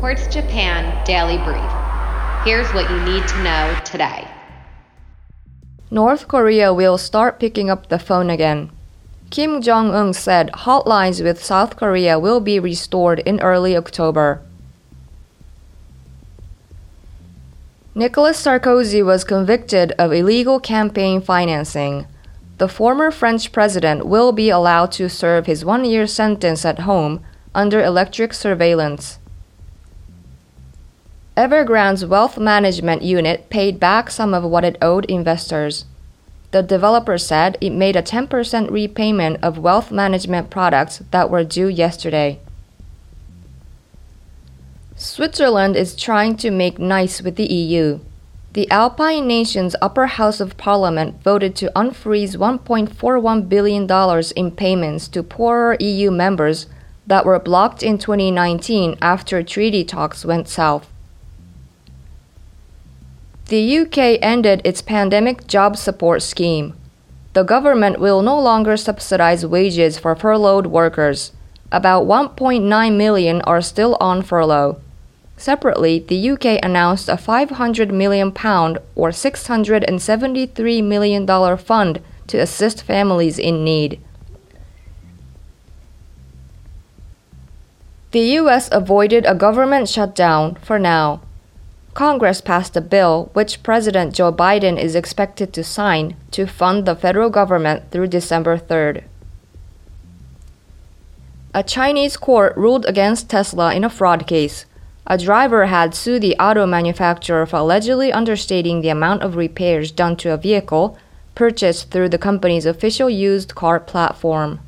Quartz Japan Daily Brief. Here's what you need to know today. North Korea will start picking up the phone again. Kim Jong un said hotlines with South Korea will be restored in early October. Nicolas Sarkozy was convicted of illegal campaign financing. The former French president will be allowed to serve his one year sentence at home under electric surveillance. Evergrande's wealth management unit paid back some of what it owed investors. The developer said it made a 10% repayment of wealth management products that were due yesterday. Switzerland is trying to make nice with the EU. The Alpine nation's upper house of parliament voted to unfreeze $1.41 billion in payments to poorer EU members that were blocked in 2019 after treaty talks went south. The UK ended its pandemic job support scheme. The government will no longer subsidize wages for furloughed workers. About 1.9 million are still on furlough. Separately, the UK announced a 500 million pound or 673 million dollar fund to assist families in need. The US avoided a government shutdown for now. Congress passed a bill which President Joe Biden is expected to sign to fund the federal government through December 3rd. A Chinese court ruled against Tesla in a fraud case. A driver had sued the auto manufacturer for allegedly understating the amount of repairs done to a vehicle purchased through the company's official used car platform.